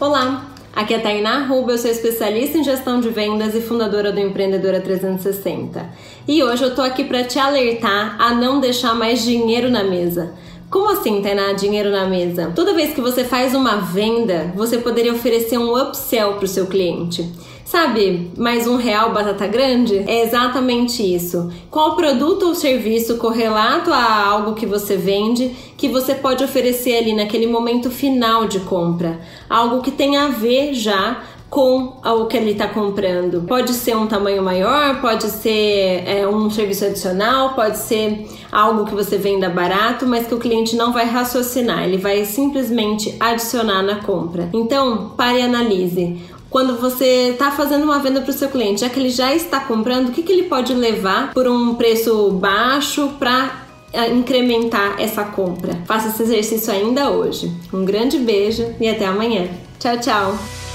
Olá, aqui é a Tainá Ruba, eu sou especialista em gestão de vendas e fundadora do Empreendedora 360. E hoje eu tô aqui para te alertar a não deixar mais dinheiro na mesa. Como assim, Tainá, dinheiro na mesa? Toda vez que você faz uma venda, você poderia oferecer um upsell para o seu cliente. Sabe, mais um real batata grande? É exatamente isso. Qual produto ou serviço correlato a algo que você vende que você pode oferecer ali naquele momento final de compra? Algo que tenha a ver já com o que ele está comprando. Pode ser um tamanho maior, pode ser é, um serviço adicional, pode ser algo que você venda barato, mas que o cliente não vai raciocinar, ele vai simplesmente adicionar na compra. Então, pare e analise quando você está fazendo uma venda para o seu cliente, já que ele já está comprando, o que, que ele pode levar por um preço baixo para eh, incrementar essa compra? Faça esse exercício ainda hoje. Um grande beijo e até amanhã. Tchau, tchau!